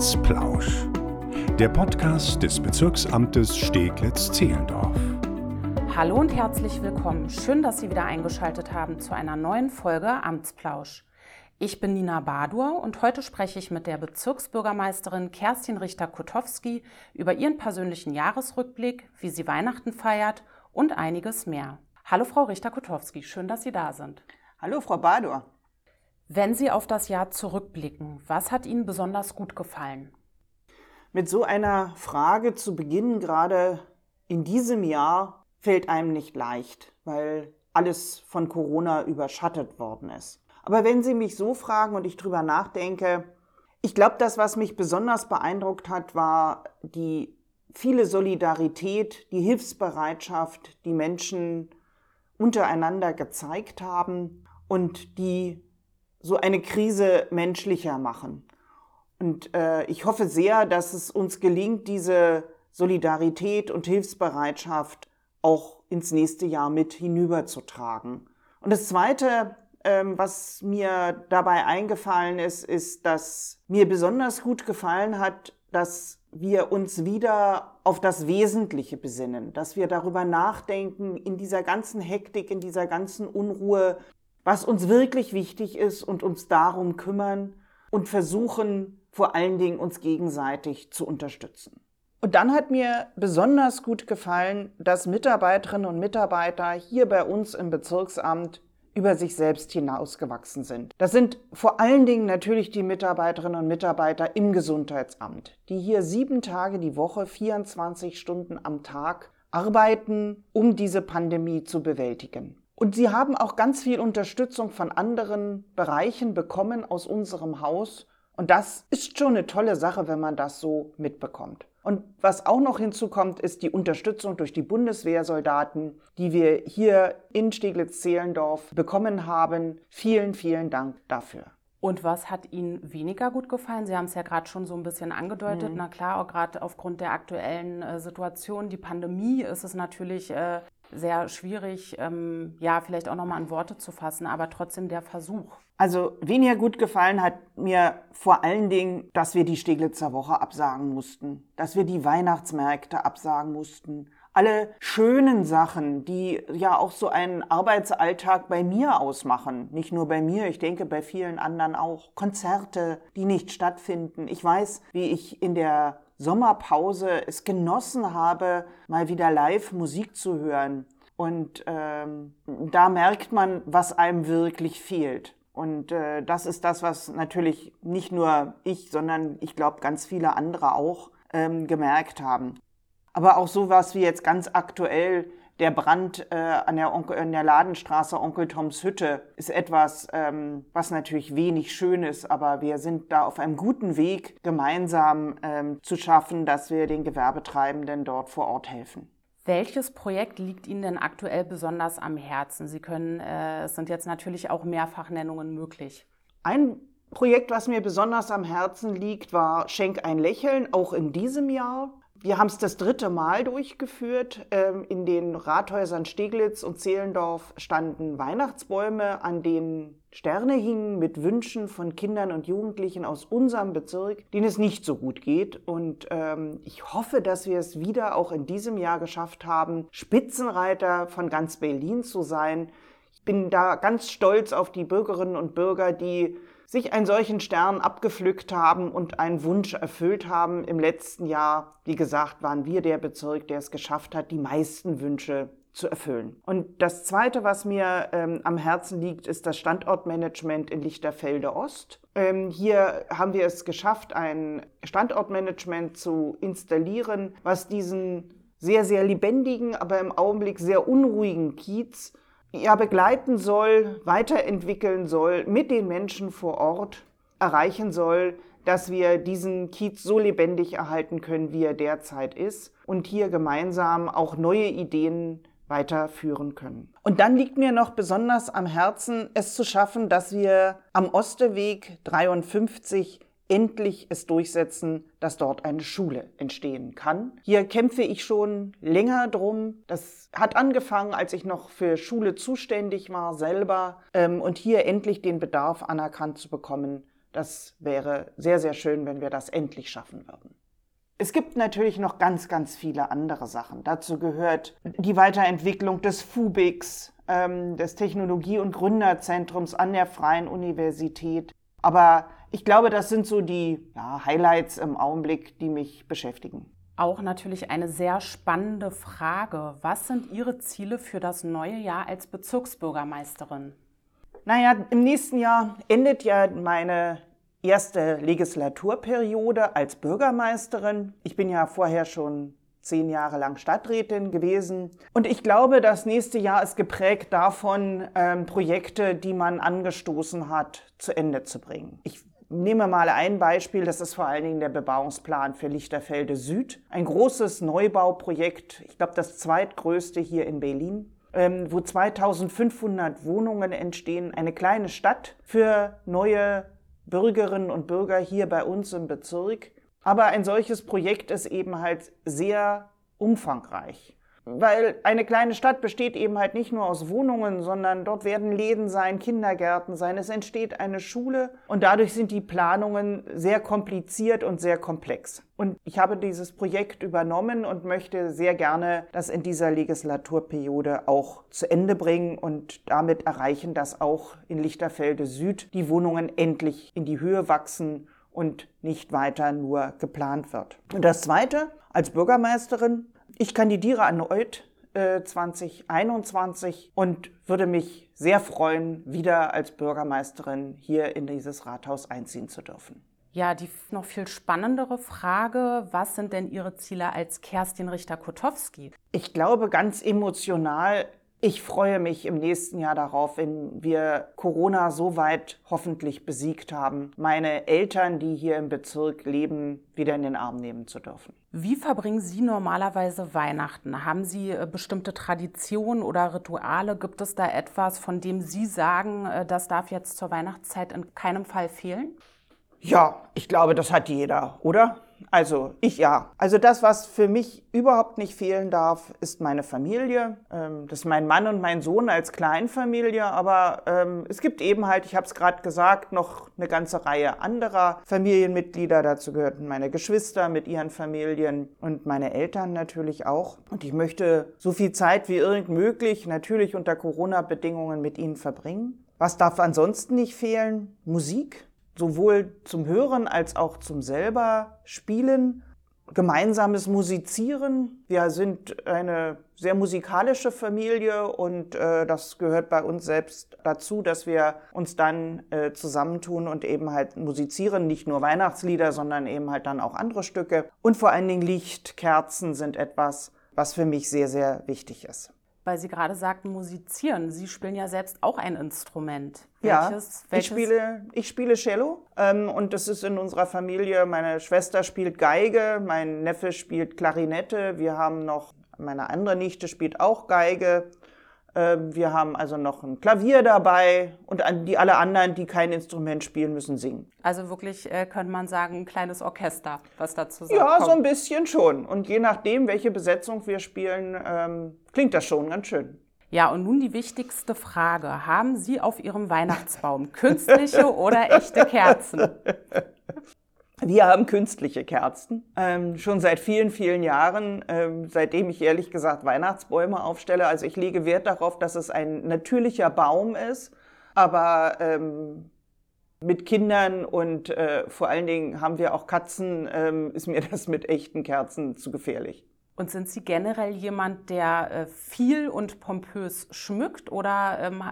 Amtsplausch. Der Podcast des Bezirksamtes Steglitz-Zehlendorf. Hallo und herzlich willkommen. Schön, dass Sie wieder eingeschaltet haben zu einer neuen Folge Amtsplausch. Ich bin Nina Badur und heute spreche ich mit der Bezirksbürgermeisterin Kerstin Richter-Kutowski über ihren persönlichen Jahresrückblick, wie sie Weihnachten feiert und einiges mehr. Hallo Frau Richter-Kutowski, schön, dass Sie da sind. Hallo Frau Badur. Wenn Sie auf das Jahr zurückblicken, was hat Ihnen besonders gut gefallen? Mit so einer Frage zu beginnen, gerade in diesem Jahr, fällt einem nicht leicht, weil alles von Corona überschattet worden ist. Aber wenn Sie mich so fragen und ich drüber nachdenke, ich glaube, das, was mich besonders beeindruckt hat, war die viele Solidarität, die Hilfsbereitschaft, die Menschen untereinander gezeigt haben und die so eine Krise menschlicher machen. Und äh, ich hoffe sehr, dass es uns gelingt, diese Solidarität und Hilfsbereitschaft auch ins nächste Jahr mit hinüberzutragen. Und das Zweite, ähm, was mir dabei eingefallen ist, ist, dass mir besonders gut gefallen hat, dass wir uns wieder auf das Wesentliche besinnen, dass wir darüber nachdenken in dieser ganzen Hektik, in dieser ganzen Unruhe, was uns wirklich wichtig ist und uns darum kümmern und versuchen vor allen Dingen uns gegenseitig zu unterstützen. Und dann hat mir besonders gut gefallen, dass Mitarbeiterinnen und Mitarbeiter hier bei uns im Bezirksamt über sich selbst hinausgewachsen sind. Das sind vor allen Dingen natürlich die Mitarbeiterinnen und Mitarbeiter im Gesundheitsamt, die hier sieben Tage die Woche, 24 Stunden am Tag arbeiten, um diese Pandemie zu bewältigen. Und sie haben auch ganz viel Unterstützung von anderen Bereichen bekommen aus unserem Haus. Und das ist schon eine tolle Sache, wenn man das so mitbekommt. Und was auch noch hinzukommt, ist die Unterstützung durch die Bundeswehrsoldaten, die wir hier in Steglitz-Zehlendorf bekommen haben. Vielen, vielen Dank dafür. Und was hat Ihnen weniger gut gefallen? Sie haben es ja gerade schon so ein bisschen angedeutet. Mhm. Na klar, auch gerade aufgrund der aktuellen äh, Situation, die Pandemie, ist es natürlich äh, sehr schwierig, ähm, ja, vielleicht auch nochmal in Worte zu fassen, aber trotzdem der Versuch. Also weniger gut gefallen hat mir vor allen Dingen, dass wir die Steglitzer Woche absagen mussten, dass wir die Weihnachtsmärkte absagen mussten. Alle schönen Sachen, die ja auch so einen Arbeitsalltag bei mir ausmachen. Nicht nur bei mir, ich denke bei vielen anderen auch. Konzerte, die nicht stattfinden. Ich weiß, wie ich in der Sommerpause es genossen habe, mal wieder live Musik zu hören. Und ähm, da merkt man, was einem wirklich fehlt. Und äh, das ist das, was natürlich nicht nur ich, sondern ich glaube ganz viele andere auch ähm, gemerkt haben. Aber auch sowas wie jetzt ganz aktuell der Brand äh, an, der Onkel, an der Ladenstraße Onkel Toms Hütte ist etwas, ähm, was natürlich wenig schön ist, aber wir sind da auf einem guten Weg, gemeinsam ähm, zu schaffen, dass wir den Gewerbetreibenden dort vor Ort helfen. Welches Projekt liegt Ihnen denn aktuell besonders am Herzen? Sie können, äh, es sind jetzt natürlich auch Mehrfachnennungen möglich. Ein Projekt, was mir besonders am Herzen liegt, war Schenk ein Lächeln, auch in diesem Jahr. Wir haben es das dritte Mal durchgeführt. Ähm, in den Rathäusern Steglitz und Zehlendorf standen Weihnachtsbäume, an denen Sterne hingen mit Wünschen von Kindern und Jugendlichen aus unserem Bezirk, denen es nicht so gut geht. Und ähm, ich hoffe, dass wir es wieder auch in diesem Jahr geschafft haben, Spitzenreiter von ganz Berlin zu sein. Ich bin da ganz stolz auf die Bürgerinnen und Bürger, die sich einen solchen Stern abgepflückt haben und einen Wunsch erfüllt haben. Im letzten Jahr, wie gesagt, waren wir der Bezirk, der es geschafft hat, die meisten Wünsche zu erfüllen. Und das Zweite, was mir ähm, am Herzen liegt, ist das Standortmanagement in Lichterfelde Ost. Ähm, hier haben wir es geschafft, ein Standortmanagement zu installieren, was diesen sehr, sehr lebendigen, aber im Augenblick sehr unruhigen Kiez ja, begleiten soll, weiterentwickeln soll, mit den Menschen vor Ort erreichen soll, dass wir diesen Kiez so lebendig erhalten können, wie er derzeit ist und hier gemeinsam auch neue Ideen weiterführen können. Und dann liegt mir noch besonders am Herzen, es zu schaffen, dass wir am Osteweg 53 endlich es durchsetzen, dass dort eine Schule entstehen kann. Hier kämpfe ich schon länger drum. Das hat angefangen, als ich noch für Schule zuständig war selber ähm, und hier endlich den Bedarf anerkannt zu bekommen, Das wäre sehr, sehr schön, wenn wir das endlich schaffen würden. Es gibt natürlich noch ganz, ganz viele andere Sachen. Dazu gehört die Weiterentwicklung des FUBIX, ähm, des Technologie- und Gründerzentrums an der Freien Universität. Aber ich glaube, das sind so die ja, Highlights im Augenblick, die mich beschäftigen. Auch natürlich eine sehr spannende Frage. Was sind Ihre Ziele für das neue Jahr als Bezirksbürgermeisterin? Naja, im nächsten Jahr endet ja meine erste Legislaturperiode als Bürgermeisterin. Ich bin ja vorher schon zehn Jahre lang Stadträtin gewesen. Und ich glaube, das nächste Jahr ist geprägt davon, ähm, Projekte, die man angestoßen hat, zu Ende zu bringen. Ich nehme mal ein Beispiel, das ist vor allen Dingen der Bebauungsplan für Lichterfelde Süd. Ein großes Neubauprojekt, ich glaube das zweitgrößte hier in Berlin ähm, wo 2500 Wohnungen entstehen, eine kleine Stadt für neue Bürgerinnen und Bürger hier bei uns im Bezirk. Aber ein solches Projekt ist eben halt sehr umfangreich. Weil eine kleine Stadt besteht eben halt nicht nur aus Wohnungen, sondern dort werden Läden sein, Kindergärten sein, es entsteht eine Schule und dadurch sind die Planungen sehr kompliziert und sehr komplex. Und ich habe dieses Projekt übernommen und möchte sehr gerne das in dieser Legislaturperiode auch zu Ende bringen und damit erreichen, dass auch in Lichterfelde Süd die Wohnungen endlich in die Höhe wachsen und nicht weiter nur geplant wird. Und das Zweite, als Bürgermeisterin ich kandidiere erneut äh, 2021 und würde mich sehr freuen, wieder als Bürgermeisterin hier in dieses Rathaus einziehen zu dürfen. Ja, die noch viel spannendere Frage, was sind denn Ihre Ziele als Kerstin Richter-Kotowski? Ich glaube, ganz emotional ich freue mich im nächsten Jahr darauf, wenn wir Corona so weit hoffentlich besiegt haben, meine Eltern, die hier im Bezirk leben, wieder in den Arm nehmen zu dürfen. Wie verbringen Sie normalerweise Weihnachten? Haben Sie äh, bestimmte Traditionen oder Rituale? Gibt es da etwas, von dem Sie sagen, äh, das darf jetzt zur Weihnachtszeit in keinem Fall fehlen? Ja, ich glaube, das hat jeder, oder? Also ich ja. Also das, was für mich überhaupt nicht fehlen darf, ist meine Familie. Ähm, das ist mein Mann und mein Sohn als Kleinfamilie. Aber ähm, es gibt eben halt, ich habe es gerade gesagt, noch eine ganze Reihe anderer Familienmitglieder. Dazu gehörten meine Geschwister mit ihren Familien und meine Eltern natürlich auch. Und ich möchte so viel Zeit wie irgend möglich, natürlich unter Corona-Bedingungen, mit ihnen verbringen. Was darf ansonsten nicht fehlen? Musik sowohl zum Hören als auch zum selber Spielen, gemeinsames Musizieren. Wir sind eine sehr musikalische Familie und äh, das gehört bei uns selbst dazu, dass wir uns dann äh, zusammentun und eben halt musizieren, nicht nur Weihnachtslieder, sondern eben halt dann auch andere Stücke. Und vor allen Dingen Licht, Kerzen sind etwas, was für mich sehr, sehr wichtig ist weil Sie gerade sagten, musizieren. Sie spielen ja selbst auch ein Instrument. Welches, ja, welches? Ich, spiele, ich spiele Cello ähm, und das ist in unserer Familie. Meine Schwester spielt Geige, mein Neffe spielt Klarinette. Wir haben noch, meine andere Nichte spielt auch Geige. Ähm, wir haben also noch ein Klavier dabei und die alle anderen, die kein Instrument spielen, müssen singen. Also wirklich äh, könnte man sagen, ein kleines Orchester, was dazu sagt. Ja, kommt. so ein bisschen schon. Und je nachdem, welche Besetzung wir spielen, ähm, klingt das schon ganz schön. Ja, und nun die wichtigste Frage. Haben Sie auf Ihrem Weihnachtsbaum künstliche oder echte Kerzen? Wir haben künstliche Kerzen, ähm, schon seit vielen, vielen Jahren, ähm, seitdem ich ehrlich gesagt Weihnachtsbäume aufstelle. Also ich lege Wert darauf, dass es ein natürlicher Baum ist, aber ähm, mit Kindern und äh, vor allen Dingen haben wir auch Katzen, ähm, ist mir das mit echten Kerzen zu gefährlich. Und sind Sie generell jemand, der äh, viel und pompös schmückt oder ähm,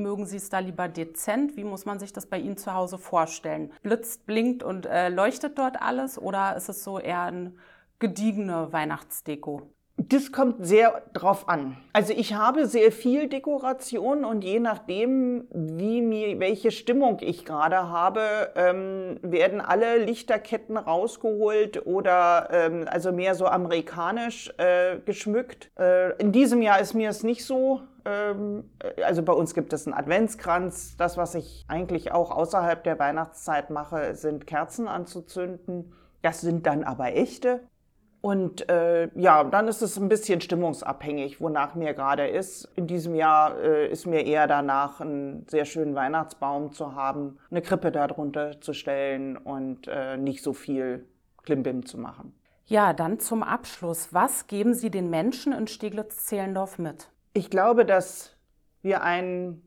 mögen Sie es da lieber dezent? Wie muss man sich das bei Ihnen zu Hause vorstellen? Blitzt, blinkt und äh, leuchtet dort alles oder ist es so eher ein gediegene Weihnachtsdeko? Das kommt sehr drauf an. Also ich habe sehr viel Dekoration und je nachdem, wie mir, welche Stimmung ich gerade habe, ähm, werden alle Lichterketten rausgeholt oder ähm, also mehr so amerikanisch äh, geschmückt. Äh, in diesem Jahr ist mir es nicht so. Ähm, also bei uns gibt es einen Adventskranz. Das, was ich eigentlich auch außerhalb der Weihnachtszeit mache, sind Kerzen anzuzünden. Das sind dann aber echte. Und äh, ja, dann ist es ein bisschen stimmungsabhängig, wonach mir gerade ist. In diesem Jahr äh, ist mir eher danach, einen sehr schönen Weihnachtsbaum zu haben, eine Krippe darunter zu stellen und äh, nicht so viel Klimbim zu machen. Ja, dann zum Abschluss. Was geben Sie den Menschen in Steglitz-Zehlendorf mit? Ich glaube, dass wir ein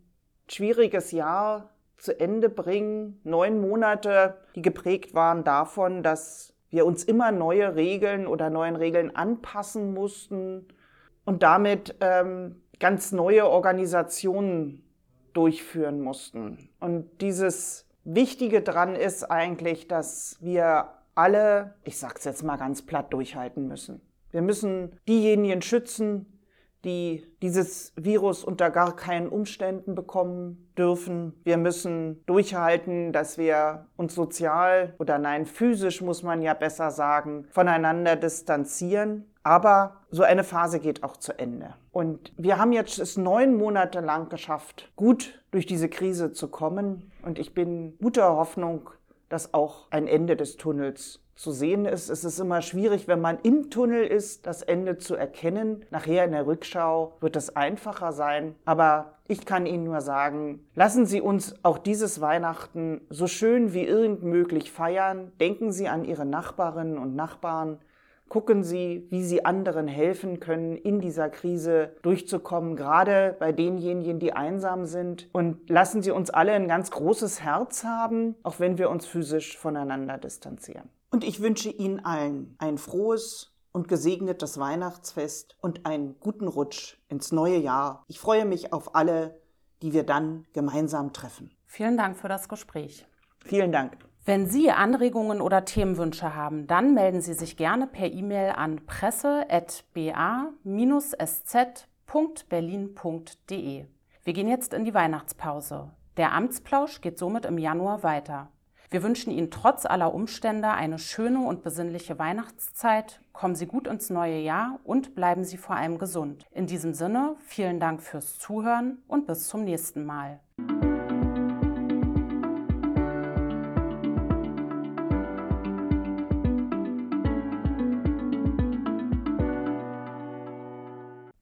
schwieriges Jahr zu Ende bringen. Neun Monate, die geprägt waren davon, dass wir uns immer neue Regeln oder neuen Regeln anpassen mussten und damit ähm, ganz neue Organisationen durchführen mussten. Und dieses Wichtige dran ist eigentlich, dass wir alle, ich sag's jetzt mal ganz platt, durchhalten müssen. Wir müssen diejenigen schützen, die dieses Virus unter gar keinen Umständen bekommen dürfen. Wir müssen durchhalten, dass wir uns sozial oder nein, physisch muss man ja besser sagen, voneinander distanzieren. Aber so eine Phase geht auch zu Ende. Und wir haben jetzt es neun Monate lang geschafft, gut durch diese Krise zu kommen. Und ich bin guter Hoffnung, dass auch ein Ende des Tunnels zu sehen ist. Es ist immer schwierig, wenn man im Tunnel ist, das Ende zu erkennen. Nachher in der Rückschau wird es einfacher sein. Aber ich kann Ihnen nur sagen, lassen Sie uns auch dieses Weihnachten so schön wie irgend möglich feiern. Denken Sie an Ihre Nachbarinnen und Nachbarn. Gucken Sie, wie Sie anderen helfen können, in dieser Krise durchzukommen, gerade bei denjenigen, die einsam sind. Und lassen Sie uns alle ein ganz großes Herz haben, auch wenn wir uns physisch voneinander distanzieren. Und ich wünsche Ihnen allen ein frohes und gesegnetes Weihnachtsfest und einen guten Rutsch ins neue Jahr. Ich freue mich auf alle, die wir dann gemeinsam treffen. Vielen Dank für das Gespräch. Vielen Dank. Wenn Sie Anregungen oder Themenwünsche haben, dann melden Sie sich gerne per E-Mail an presse.ba-sz.berlin.de. Wir gehen jetzt in die Weihnachtspause. Der Amtsplausch geht somit im Januar weiter. Wir wünschen Ihnen trotz aller Umstände eine schöne und besinnliche Weihnachtszeit. Kommen Sie gut ins neue Jahr und bleiben Sie vor allem gesund. In diesem Sinne, vielen Dank fürs Zuhören und bis zum nächsten Mal.